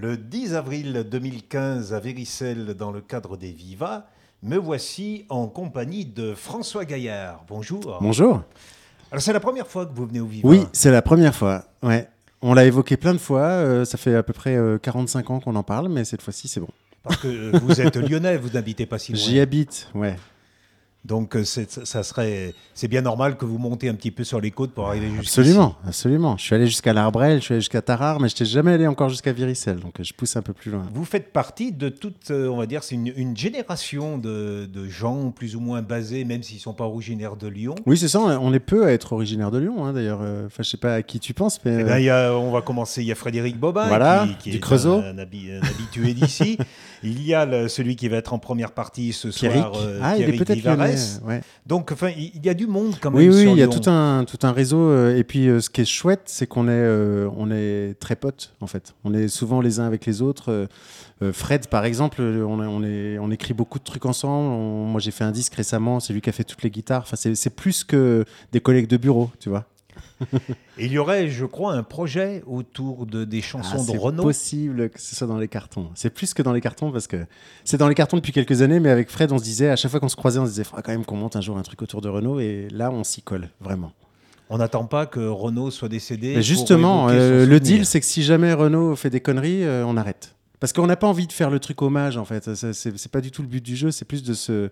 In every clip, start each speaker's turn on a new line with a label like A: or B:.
A: Le 10 avril 2015 à Véricelle, dans le cadre des Viva, me voici en compagnie de François Gaillard. Bonjour.
B: Bonjour.
A: Alors c'est la première fois que vous venez au Viva
B: Oui, c'est la première fois. Ouais. On l'a évoqué plein de fois. euh, ça fait à peu près euh, 45 ans qu'on en parle, mais cette fois-ci, c'est bon.
A: Parce que euh, vous êtes lyonnais, vous n'habitez pas si loin.
B: J'y habite, ouais.
A: Donc euh, c'est- ça serait, c'est bien normal que vous montez un petit peu sur les côtes pour arriver jusqu'ici.
B: Absolument, absolument. Je suis allé jusqu'à l'Arbrel, je suis allé jusqu'à Tarare, mais je n'étais jamais allé encore jusqu'à Viricelle, donc euh, je pousse un peu plus loin.
A: Vous faites partie de toute, euh, on va dire, c'est une, une génération de, de gens plus ou moins basés, même s'ils ne sont pas originaires de Lyon.
B: Oui, c'est ça, on est peu à être originaire de Lyon, hein, d'ailleurs. Enfin, je sais pas à qui tu penses, mais...
A: Eh ben, y a, on va commencer. Il y a Frédéric Bobin,
B: Voilà,
A: qui, qui
B: du
A: est
B: Creusot.
A: un, un habi- un habitué d'ici. il y a le- celui qui va être en première partie ce
B: Pierrick.
A: soir, euh,
B: ah, il est peut-être Ouais.
A: Donc, enfin, il y a du monde quand
B: Oui,
A: même.
B: oui,
A: sur
B: il y a tout un, tout un réseau. euh, et puis, euh, ce qui est chouette, c'est qu'on est, euh, on est très potes, en fait. On est souvent les uns avec les autres. Fred, par exemple, on, on, est, on écrit beaucoup de trucs ensemble. On- moi, j'ai fait un disque récemment. C'est lui qui a fait toutes les guitares. Enfin, c'est c'est plus que des collègues de bureau, tu vois.
A: Et il y aurait, je crois, un projet autour de, des chansons
B: Ah,
A: de
B: c'est
A: Renaud.
B: possible que ce soit dans les cartons. C'est plus que dans les cartons parce que c'est dans les cartons depuis quelques années, mais avec Fred, on se disait, à chaque fois qu'on se croisait, on se disait, il faudra quand même qu'on monte un jour un truc autour de Renault. Et là, on s'y colle, vraiment.
A: On n'attend pas que Renaud soit décédé.
B: Mais justement, euh, le deal, c'est que si jamais Renault fait des conneries, euh, on arrête. Parce qu'on n'a pas envie de faire le truc hommage, en fait. C'est c'est pas du tout le but du jeu, c'est plus de se. euh,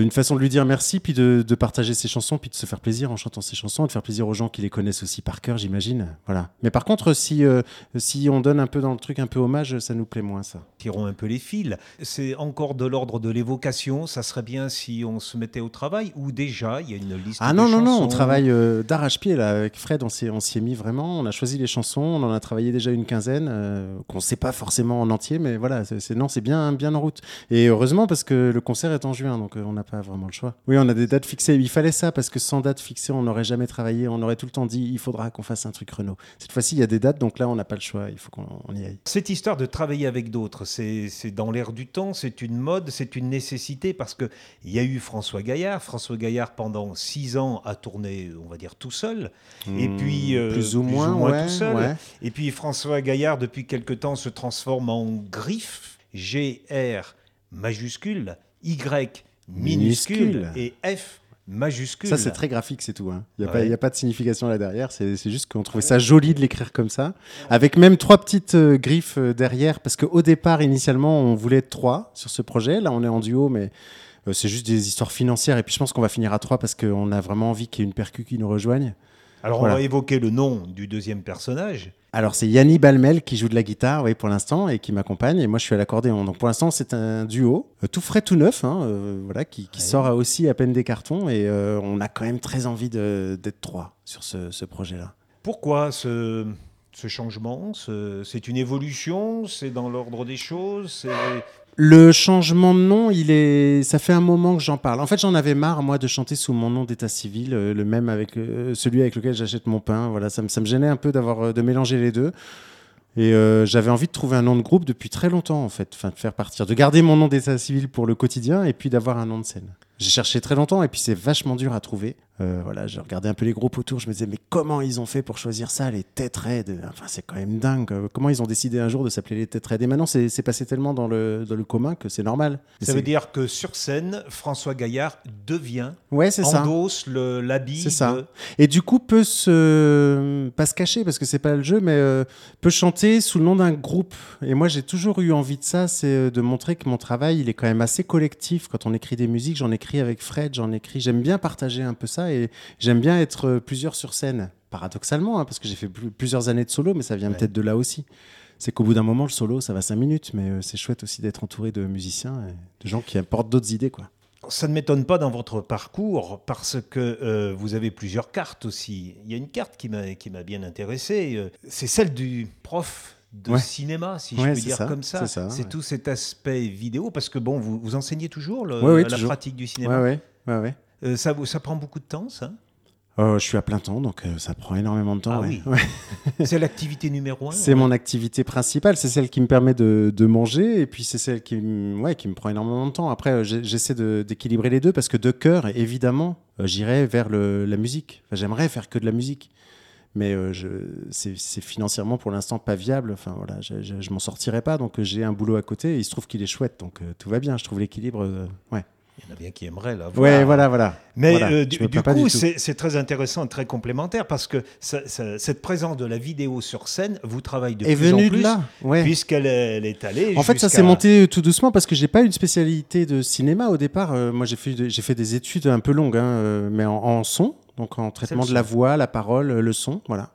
B: une façon de lui dire merci, puis de, de partager ses chansons, puis de se faire plaisir en chantant ses chansons, et de faire plaisir aux gens qui les connaissent aussi par cœur, j'imagine. Voilà. Mais par contre, si, euh, si on donne un peu dans le truc un peu hommage, ça nous plaît moins, ça.
A: tirons un peu les fils. C'est encore de l'ordre de l'évocation. Ça serait bien si on se mettait au travail ou déjà il y a une liste.
B: Ah
A: de
B: non, non, non, on travaille euh, d'arrache-pied là avec Fred, on s'y est mis vraiment, on a choisi les chansons, on en a travaillé déjà une quinzaine, euh, qu'on ne sait pas forcément en entier, mais voilà, c'est c'est- non, c'est bien, bien en route. Et heureusement parce que le concert est en juin, donc euh, on n'a pas vraiment le choix. Oui, on a des dates fixées, il fallait ça parce que sans date fixée, on n'aurait jamais travaillé, on aurait tout le temps dit, il faudra qu'on fasse un truc Renault. Cette fois-ci, il y a des dates, donc là, on n'a pas le choix, il faut qu'on on y aille.
A: Cette histoire de travailler avec d'autres, c'est dans l'air du temps, c'est une mode, c'est une nécessité parce que il y a eu François Gaillard. François Gaillard pendant six ans a tourné, on va dire tout seul. Et
B: Hmm,
A: puis euh,
B: plus ou moins, ouais,
A: tout seul.
B: ouais.
A: Et puis François Gaillard depuis quelque temps se transforme en griffe G R majuscule Y minuscule,
B: Minuscule.
A: et F majuscule.
B: Ça, c'est très graphique, c'est tout. hein. Il n'y a,
A: Ouais.
B: a pas de signification là derrière. C'est juste qu'on trouvait ça joli de l'écrire comme ça. Avec même trois petites euh, griffes euh, derrière. Parce qu'au départ, initialement, on voulait être trois sur ce projet. Là, on est en duo, mais euh, c'est juste des histoires financières. Et puis, je pense qu'on va finir à trois parce qu'on a vraiment envie qu'il y ait une percu qui nous rejoigne.
A: Alors
B: Voilà.
A: on va évoquer le nom du deuxième personnage.
B: Alors, c'est Yanni Balmel qui joue de la guitare, oui, pour l'instant, et qui m'accompagne. Et moi, je suis à l'accordéon. Donc, pour l'instant, c'est un duo, euh, tout frais, tout neuf, hein, euh, voilà, qui, qui
A: Ouais.
B: sort aussi à peine des cartons. Et euh, on a quand même très envie d'être trois sur ce, ce projet-là.
A: Pourquoi ce, ce changement? Ce- C'est une évolution? C'est dans l'ordre des choses?
B: Le changement de nom, il est, ça fait un moment que j'en parle. En fait, j'en avais marre moi de chanter sous mon nom d'état civil, euh, le même avec euh, celui avec lequel j'achète mon pain. Voilà, ça me, ça me gênait un peu d'avoir euh, de mélanger les deux. Et j'avais envie de trouver un nom de groupe depuis très longtemps en fait, enfin de faire partir, de garder mon nom d'état civil pour le quotidien et puis d'avoir un nom de scène. J'ai cherché très longtemps et puis c'est vachement dur à trouver. Euh, voilà, je regardais un peu les groupes autour, je me disais mais comment ils ont fait pour choisir ça, les têtes raides Enfin c'est quand même dingue. Comment ils ont décidé un jour de s'appeler les têtes raides Et maintenant c'est passé tellement dans le, dans le commun que c'est normal.
A: Ça veut dire que sur scène, François Gaillard devient,
B: Ouais
A: endosse le- l'habit
B: C'est ça.
A: de-
B: Et du coup, peut se pas se cacher parce que c'est pas le jeu, mais euh, peut chanter sous le nom d'un groupe. Et moi, j'ai toujours eu envie de ça, c'est euh, de montrer que mon travail, il est quand même assez collectif. Quand on écrit des musiques, j'en écris avec Fred, j'en écris. J'aime bien partager un peu ça et j'aime bien être euh, plusieurs sur scène. Paradoxalement, hein, parce que j'ai fait pl- plusieurs années de solo, mais ça vient
A: Ouais.
B: peut-être de là aussi. C'est qu'au bout d'un moment, le solo, ça va cinq minutes, mais euh, c'est chouette aussi d'être entouré de musiciens et de gens qui apportent d'autres idées, quoi.
A: Ça ne m'étonne pas dans votre parcours parce que euh, vous avez plusieurs cartes aussi. Il y a une carte qui m'a bien intéressé. euh, C'est celle du prof de
B: Ouais.
A: cinéma, si
B: Ouais,
A: je peux dire
B: ça,
A: comme ça.
B: c'est ouais.
A: tout cet aspect vidéo parce que bon, vous, vous enseignez toujours le- la
B: toujours.
A: pratique du cinéma.
B: ouais, ouais.
A: Euh, ça, prend beaucoup de temps, ça?
B: Euh, je suis à plein temps, donc euh, ça prend énormément de temps.
A: Ah
B: ouais.
A: oui.
B: Ouais.
A: C'est l'activité numéro un.
B: C'est
A: ouais.
B: mon activité principale, c'est celle qui me permet de, de manger, et puis c'est celle qui, me- ouais, qui me prend énormément de temps. Après, j'essaie de- d'équilibrer les deux, parce que de cœur, évidemment, j'irai vers le- la musique. Enfin, J'aimerais faire que de la musique. mais euh, c'est, financièrement pour l'instant pas viable. Enfin voilà, je, je, je m'en sortirai pas, donc j'ai un boulot à côté. Et il se trouve qu'il est chouette, donc tout va bien. Je trouve l'équilibre. ouais.
A: Il y en a bien qui aimeraient là.
B: Ouais, voilà, voilà.
A: Mais
B: Voilà,
A: euh, du, coup, c'est très intéressant, très complémentaire parce que ça- ça- cette présence de la vidéo sur scène vous travaille de
B: Est
A: plus en
B: venu
A: plus,
B: de là. Ouais.
A: puisqu'elle est, allée.
B: En fait, ça s'est monté tout doucement parce que j'ai pas une spécialité de cinéma au départ. Euh, moi, j'ai fait, de- j'ai fait des études un peu longues, hein, euh, mais en, en son, donc en traitement de la voix, la parole, le son, voilà.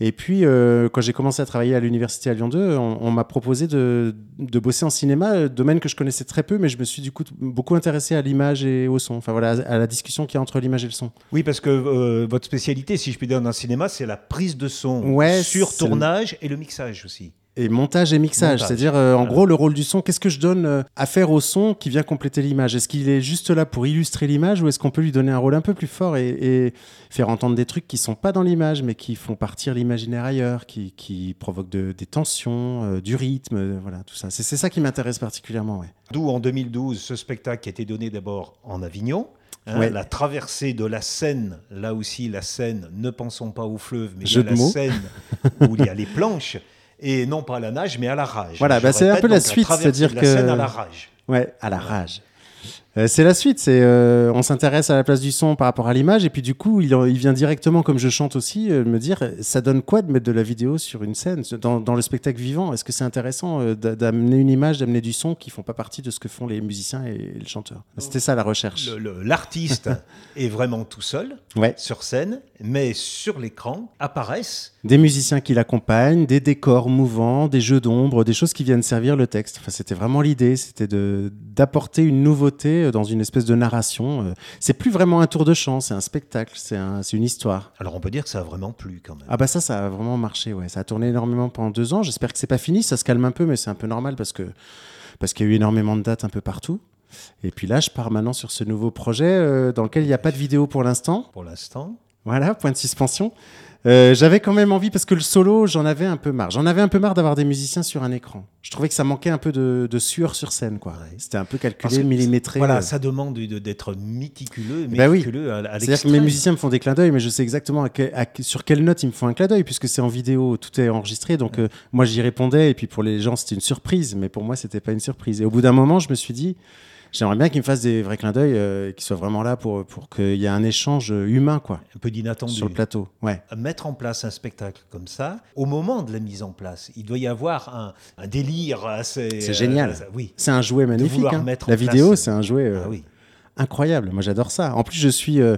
B: Et puis, euh, quand j'ai commencé à travailler à l'université à Lyon 2, on, on m'a proposé de, de bosser en cinéma, euh, domaine que je connaissais très peu, mais je me suis du coup beaucoup intéressé à l'image et au son. Enfin voilà, à la discussion qu'il y a entre l'image et le son.
A: Oui, parce que euh, votre spécialité, si je puis dire, dans le cinéma, c'est la prise de son
B: Ouais,
A: sur
B: le-
A: tournage et le mixage aussi.
B: Et montage et mixage, c'est-à-dire euh, en gros le rôle du son, qu'est-ce que je donne euh, à faire au son qui vient compléter l'image? Est-ce qu'il est juste là pour illustrer l'image ou est-ce qu'on peut lui donner un rôle un peu plus fort et, et faire entendre des trucs qui sont pas dans l'image mais qui font partir l'imaginaire ailleurs, qui, qui provoquent de- des tensions, euh, du rythme, voilà tout ça. C'est ça qui m'intéresse particulièrement, ouais.
A: D'où en 2012 ce spectacle qui a été donné d'abord en Avignon. hein,
B: Ouais.
A: La traversée de la Seine, là aussi la Seine, ne pensons pas au fleuve, mais
B: Jeu de
A: la. Seine où il y a les planches, et non pas à la nage, mais à la rage.
B: Voilà, bah, c'est un peu la suite, c'est-à-dire
A: de la
B: que-
A: Seine à la rage.
B: Ouais, à la rage. Euh, c'est la suite, c'est euh, on s'intéresse à la place du son par rapport à l'image et puis du coup il, il vient directement comme je chante aussi euh, me dire ça donne quoi de mettre de la vidéo sur une scène dans, dans le spectacle vivant? Est-ce que c'est intéressant d'a- d'amener une image d'amener du son qui font pas partie de ce que font les musiciens et, le chanteur? C'était ça la recherche.
A: L'artiste est vraiment tout seul
B: ouais.
A: sur scène, mais sur l'écran apparaissent
B: des musiciens qui l'accompagnent des décors mouvants des jeux d'ombre des choses qui viennent servir le texte. Enfin c'était vraiment l'idée c'était d'apporter une nouveauté dans une espèce de narration euh, c'est plus vraiment un tour de chant c'est un spectacle c'est un, c'est une histoire
A: Alors on peut dire que ça a vraiment plu quand même.
B: Ah bah ça, ça a vraiment marché, ouais. Ça a tourné énormément pendant deux ans. J'espère que c'est pas fini, ça se calme un peu, mais c'est un peu normal parce que parce qu'il y a eu énormément de dates un peu partout. Et puis là, je pars maintenant sur ce nouveau projet euh, dans lequel il n'y a pas de vidéo pour l'instant.
A: Pour l'instant,
B: Voilà, point de suspension. Euh, J'avais quand même envie parce que le solo, j'en avais un peu marre. J'en avais un peu marre d'avoir des musiciens sur un écran. Je trouvais que ça manquait un peu de, de sueur sur scène, quoi. C'était un peu calculé, millimétré.
A: voilà,
B: euh.
A: ça demande de- d'être méticuleux,
B: Bah oui.
A: méticuleux à, à
B: C'est-à-dire que mes musiciens me font des clins d'œil, mais je sais exactement à que- à que- sur quelle note ils me font un clin d'œil, puisque c'est en vidéo, tout est enregistré. Donc euh, moi j'y répondais, et puis pour les gens c'était une surprise, mais pour moi c'était pas une surprise. Et au bout d'un moment, je me suis dit, j'aimerais bien qu'ils me fassent des vrais clins d'œil, euh, qu'ils soient vraiment là pour, pour qu'il y ait un échange humain, quoi,
A: un peu d'inattendu.
B: sur le plateau. Ouais.
A: Mettre en place un spectacle comme ça, au moment de la mise en place, il doit y avoir un, un délire assez.
B: C'est génial.
A: euh, oui.
B: C'est un jouet magnifique. hein. La vidéo,
A: euh,
B: c'est un jouet euh,
A: Ah oui.
B: incroyable. Moi, j'adore ça. En plus, je suis euh,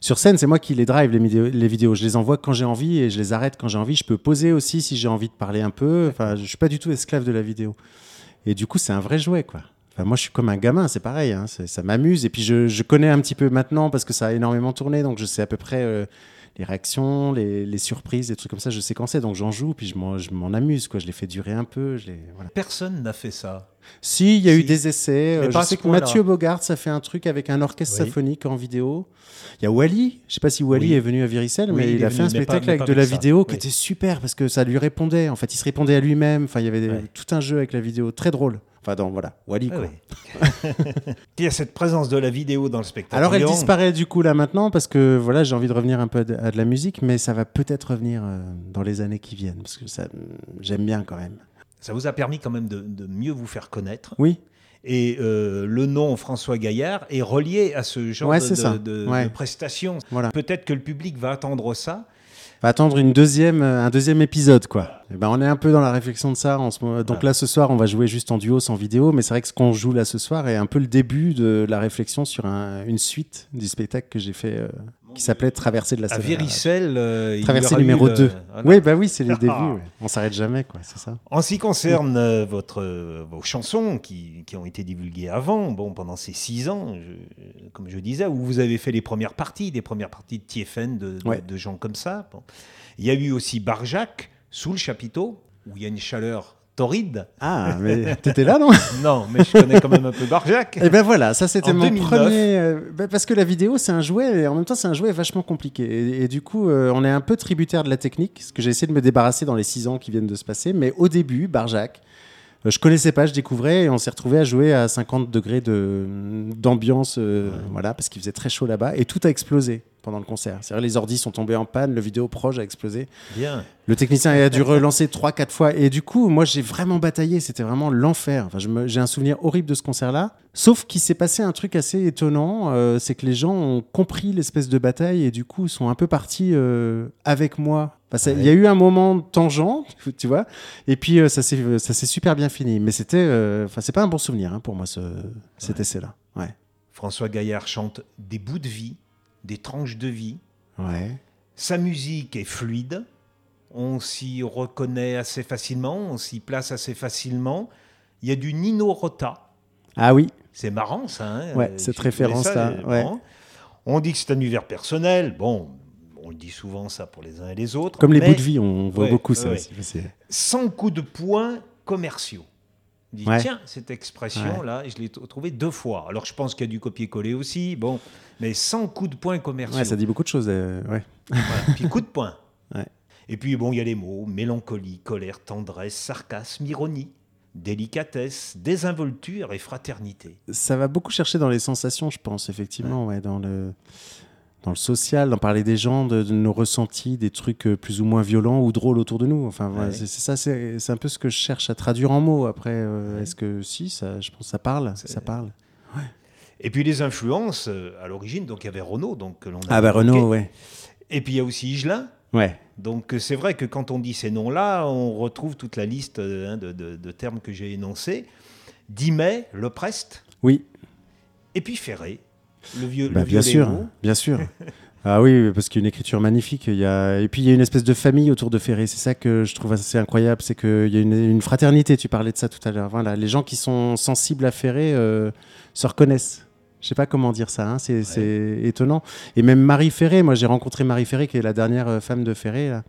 B: sur scène, c'est moi qui les drive les vidéos, les vidéos. Je les envoie quand j'ai envie et je les arrête quand j'ai envie. Je peux poser aussi si j'ai envie de parler un peu. Enfin, je suis pas du tout esclave de la vidéo. Et du coup, c'est un vrai jouet, quoi. Enfin, moi, je suis comme un gamin, c'est pareil. hein. Ça m'amuse. Et puis, je, je connais un petit peu maintenant parce que ça a énormément tourné, donc je sais à peu près. euh, les réactions, les, les surprises, des trucs comme ça, je sais quand c'est, donc j'en joue, puis je m'en, amuse, quoi. Je les fais durer un peu. Je les, voilà.
A: Personne n'a fait ça.
B: Si, il y a eu des essais.
A: Mais
B: Euh, je sais que. Mathieu Bogart, ça fait un truc avec un orchestre
A: Oui.
B: symphonique en vidéo. Il y a Wally. Je sais pas si Wally
A: Oui.
B: est venu à Viricel,
A: Oui,
B: mais
A: il
B: a
A: venu,
B: fait un
A: pas-
B: spectacle avec de la
A: ça.
B: vidéo qui était super parce que ça lui répondait. En fait, il se répondait à lui-même. Enfin, il y avait tout un jeu avec la vidéo, très drôle. Enfin, donc voilà, Wally.
A: Ah
B: quoi.
A: oui. il y a cette présence de la vidéo dans le spectacle.
B: Alors elle disparaît du coup là maintenant parce que voilà j'ai envie de revenir un peu à de, à de la musique mais ça va peut-être revenir euh, dans les années qui viennent parce que ça j'aime bien quand même.
A: Ça vous a permis quand même de, de mieux vous faire connaître.
B: Oui,
A: Et euh, le nom François Gaillard est relié à ce genre
B: Ouais,
A: de,
B: c'est ça.
A: de- de-
B: Ouais.
A: de prestations.
B: voilà.
A: Peut-être que le public va attendre ça.
B: Va attendre une deuxième, euh, un deuxième épisode, quoi. Et ben, on est un peu dans la réflexion de ça en ce moment. Donc là, ce soir, on va jouer juste en duo, sans vidéo, mais c'est vrai que ce qu'on joue là ce soir est un peu le début de la réflexion sur un- une suite du spectacle que j'ai fait, euh, qui s'appelait Traversée de la
A: À
B: Seine.
A: Viricel, euh,
B: Traversée numéro
A: le-
B: 2.
A: voilà.
B: Oui, bah oui, c'est les débuts. ouais. On s'arrête jamais, quoi, c'est ça.
A: En ce qui concerne euh, votre, euh, vos chansons qui, qui ont été divulguées avant, bon, pendant ces six ans, je- comme je disais, où vous avez fait les premières parties, des premières parties de TFN, de, de-
B: Ouais.
A: de gens comme ça. Bon. Il y a eu aussi Barjac, sous le chapiteau, où il y a une chaleur torride.
B: Ah, mais t'étais là, non
A: Non, mais je connais quand même un peu Barjac.
B: Et ben voilà, ça c'était mon
A: 2009.
B: premier. euh, bah, parce que la vidéo, c'est un jouet, et en même temps, c'est un jouet vachement compliqué. Et, et du coup, euh, on est un peu tributaire de la technique, ce que j'ai essayé de me débarrasser dans les six ans qui viennent de se passer. Mais au début, Barjac, euh, je connaissais pas, je découvrais, et on s'est retrouvé à jouer à 50 degrés de- d'ambiance, voilà, parce qu'il faisait très chaud là-bas, et tout a explosé. Pendant le concert. C'est-à-dire les ordis sont tombés en panne, le vidéo proche a explosé.
A: Bien.
B: Le technicien a dû relancer 3-4 fois. Et du coup, moi, j'ai vraiment bataillé. C'était vraiment l'enfer. Enfin, j'ai un souvenir horrible de ce concert-là. Sauf qu'il s'est passé un truc assez étonnant. euh, c'est que les gens ont compris l'espèce de bataille et du coup, sont un peu partis euh, avec moi. Enfin, Il
A: Ouais.
B: y a eu un moment tangent, tu vois. Et puis, euh, ça s'est super bien fini. Mais c'était. Enfin, c'est pas un bon souvenir hein, pour moi, ce, cet essai-là. Ouais.
A: François Gaillard chante des bouts de vie, des tranches de vie.
B: Ouais.
A: Sa musique est fluide. On s'y reconnaît assez facilement, on s'y place assez facilement. Il y a du Nino Rota.
B: Ah oui.
A: C'est marrant ça. hein
B: Ouais, cette référence-là, ouais.
A: On dit que c'est un univers personnel. Bon, on le dit souvent ça pour les uns et les autres.
B: Comme les bouts de vie, on voit
A: Ouais,
B: beaucoup ça aussi.
A: Sans coup de poing commerciaux. Dit,
B: Ouais.
A: tiens, cette expression-là, je l'ai trouvée deux fois. Alors je pense qu'il y a du copier-coller aussi, bon, mais sans coup de poing commerciaux.
B: Ouais, ça dit beaucoup de choses. euh, ouais.
A: Voilà. Puis coup de poing. Et puis bon, il y a les mots mélancolie, colère, tendresse, sarcasme, ironie, délicatesse, désinvolture et fraternité.
B: ça va beaucoup chercher dans les sensations, je pense, effectivement, ouais, dans le dans le social, d'en parler des gens, de, de nos ressentis, des trucs euh, plus ou moins violents ou drôles autour de nous. Enfin,
A: Ouais.
B: c'est ça, c'est un peu ce que je cherche à traduire en mots. Après, euh,
A: Ouais.
B: est-ce que si, ça, je pense, que ça parle, ça parle.
A: Et puis les influences, euh, à l'origine, donc il y avait Renaud, donc que l'on
B: Ah bah. Renaud, ouais,
A: Et puis il y a aussi Higelin.
B: ouais,
A: Donc c'est vrai que quand on dit ces noms-là, on retrouve toute la liste hein, de, de- de termes que j'ai énoncés. Dimet, Le Prest,
B: oui,
A: et puis Ferré, le vieux.
B: bah,
A: le vieux
B: bien sûr, bien sûr. Ah oui, parce qu'il y a une écriture magnifique. Il y a... Et puis il y a une espèce de famille autour de Ferré. C'est ça que je trouve assez incroyable. C'est qu'il y a une, une fraternité. Tu parlais de ça tout à l'heure. Voilà, les gens qui sont sensibles à Ferré euh, se reconnaissent. Je sais pas comment dire ça. hein, C'est étonnant. Et même Marie Ferré. Moi, j'ai rencontré Marie Ferré, qui est la dernière euh, femme de Ferré. là,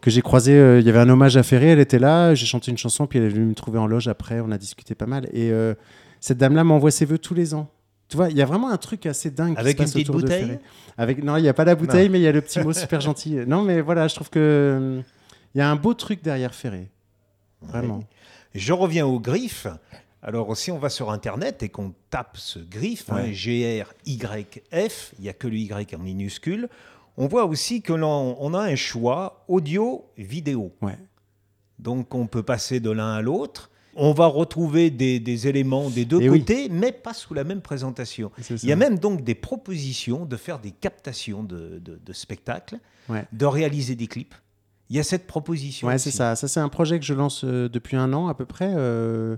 B: que j'ai croisée. euh, Il y avait un hommage à Ferré. Elle était là. J'ai chanté une chanson. Puis elle est venue me trouver en loge après. On a discuté pas mal. Et euh, cette dame-là m'envoie ses vœux tous les ans. Tu vois, il y a vraiment un truc assez dingue qui
A: Avec
B: se
A: une petite
B: autour de
A: bouteille
B: Ferré. Avec non, il n'y a pas la bouteille, mais il y a le petit mot super gentil. Non, mais voilà, je trouve que hum, il y a un beau truc derrière Ferré. Vraiment.
A: Je reviens au griffe. Alors, si on va sur Internet et qu'on tape ce griffe, hein,
B: Ouais.
A: G-R-Y-F, il n'y a que le Y en minuscule, on voit aussi que l'on on a un choix audio-vidéo.
B: Ouais.
A: Donc, on peut passer de l'un à l'autre. On va retrouver des, des éléments des deux
B: Eh oui.
A: côtés, mais pas sous la même présentation. Il y a même donc des propositions de faire des captations de, de- de spectacles,
B: Ouais.
A: de réaliser des clips. Il y a cette proposition.
B: Ouais, c'est ça. Ça, c'est un projet que je lance euh, depuis un an à peu près, euh,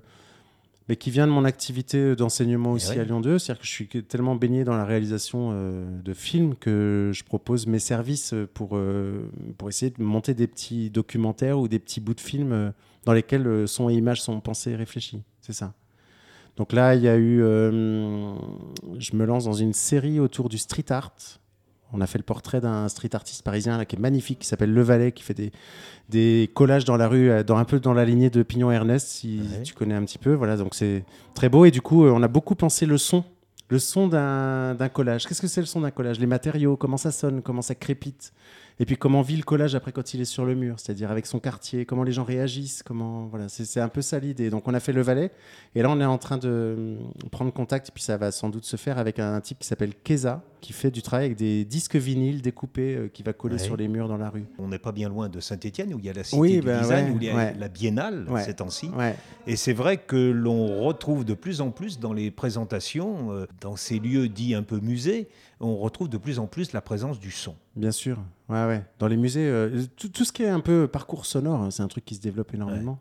B: mais qui vient de mon activité d'enseignement aussi à Lyon 2. C'est-à-dire que je suis tellement baigné dans la réalisation euh, de films que je propose mes services pour, euh, pour essayer de monter des petits documentaires ou des petits bouts de films euh, dans lesquels euh, son et images sont pensés et réfléchis. C'est ça. Donc là, il y a eu. euh, je me lance dans une série autour du street art. On a fait le portrait d'un street artiste parisien là, qui est magnifique, qui s'appelle Le Valet, qui fait des, des collages dans la rue, euh, dans, un peu dans la lignée de Pignon Ernest, si
A: Ouais.
B: tu connais un petit peu. Voilà, donc c'est très beau. Et du coup, euh, on a beaucoup pensé le son. Le son d'un d'un collage. Qu'est-ce que c'est le son d'un collage? Les matériaux, comment ça sonne, comment ça crépite? Et puis comment vit le collage après quand il est sur le mur, c'est-à-dire avec son quartier, comment les gens réagissent, comment voilà, c'est un peu ça l'idée. Donc on a fait le valet et là on est en train de euh, prendre contact et puis ça va sans doute se faire avec un type qui s'appelle Keza qui fait du travail avec des disques vinyles découpés euh, qui va coller
A: Ouais.
B: sur les murs dans la rue.
A: On n'est pas bien loin de Saint-Étienne où il y a la cité
B: Oui,
A: du
B: ben
A: design,
B: ouais,
A: où il y a
B: ouais.
A: la biennale ces temps-ci. Et c'est vrai que l'on retrouve de plus en plus dans les présentations, euh, dans ces lieux dits un peu musées, on retrouve de plus en plus la présence du son.
B: Bien sûr, ouais, ouais. Dans les musées, euh, tout, tout ce qui est un peu parcours sonore, hein, c'est un truc qui se développe énormément.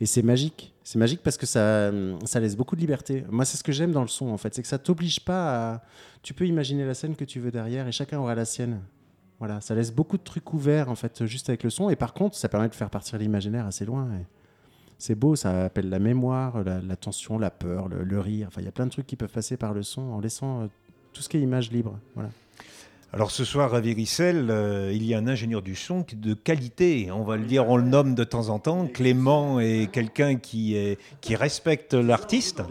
B: Et c'est magique. C'est magique parce que ça, ça laisse beaucoup de liberté. Moi, c'est ce que j'aime dans le son, en fait. C'est que ça t'oblige pas à. Tu peux imaginer la scène que tu veux derrière et chacun aura la sienne. Voilà, ça laisse beaucoup de trucs ouverts, en fait, juste avec le son. Et par contre, ça permet de faire partir l'imaginaire assez loin. et C'est beau, ça appelle la mémoire, la, la tension, la peur, le, le rire. Enfin, il y a plein de trucs qui peuvent passer par le son en laissant euh, tout ce qui est image libre. Voilà.
A: Alors ce soir à Véricelle, euh, il y a un ingénieur du son qui- de qualité, on va le dire, on le nomme de temps en temps. Clément est quelqu'un qui, est- qui respecte l'artiste.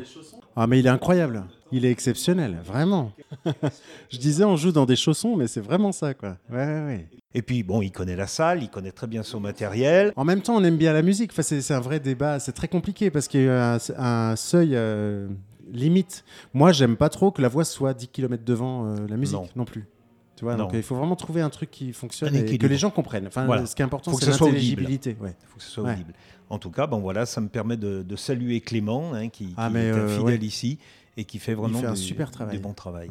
B: Ah, mais il est incroyable. Il est exceptionnel, vraiment. je disais, on joue dans des chaussons, mais c'est vraiment ça, quoi. Ouais, ouais, ouais.
A: Et puis bon, il connaît la salle, il connaît très bien son matériel.
B: En même temps, on aime bien la musique. Enfin, c'est un vrai débat. C'est très compliqué parce qu'il y a un, un seuil limite. Moi, j'aime pas trop que la voix soit 10 km devant euh, la musique non,
A: Non.
B: plus. Tu vois, donc il faut vraiment trouver un truc qui fonctionne et que les gens comprennent. Enfin,
A: Voilà.
B: ce qui est important, c'est l'intelligibilité. Ouais.
A: Il faut que ce soit
B: Ouais.
A: audible. En tout cas, bon voilà, ça me permet de, de saluer Clément, hein, qui,
B: Ah,
A: qui est
B: euh,
A: fidèle
B: ouais.
A: ici et qui fait vraiment
B: fait un
A: du,
B: super travail.
A: du bon travail.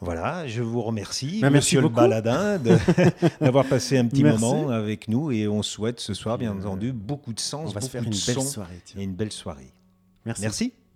A: Voilà, je vous remercie,
B: Bah, merci
A: Monsieur le
B: beaucoup.
A: Baladin, d'avoir passé un petit
B: Merci.
A: moment avec nous et on souhaite ce soir, bien
B: Euh,
A: entendu, beaucoup de sens,
B: On va se
A: beaucoup
B: faire
A: de
B: une belle
A: son
B: soirée.
A: et une belle soirée.
B: Merci.
A: Merci.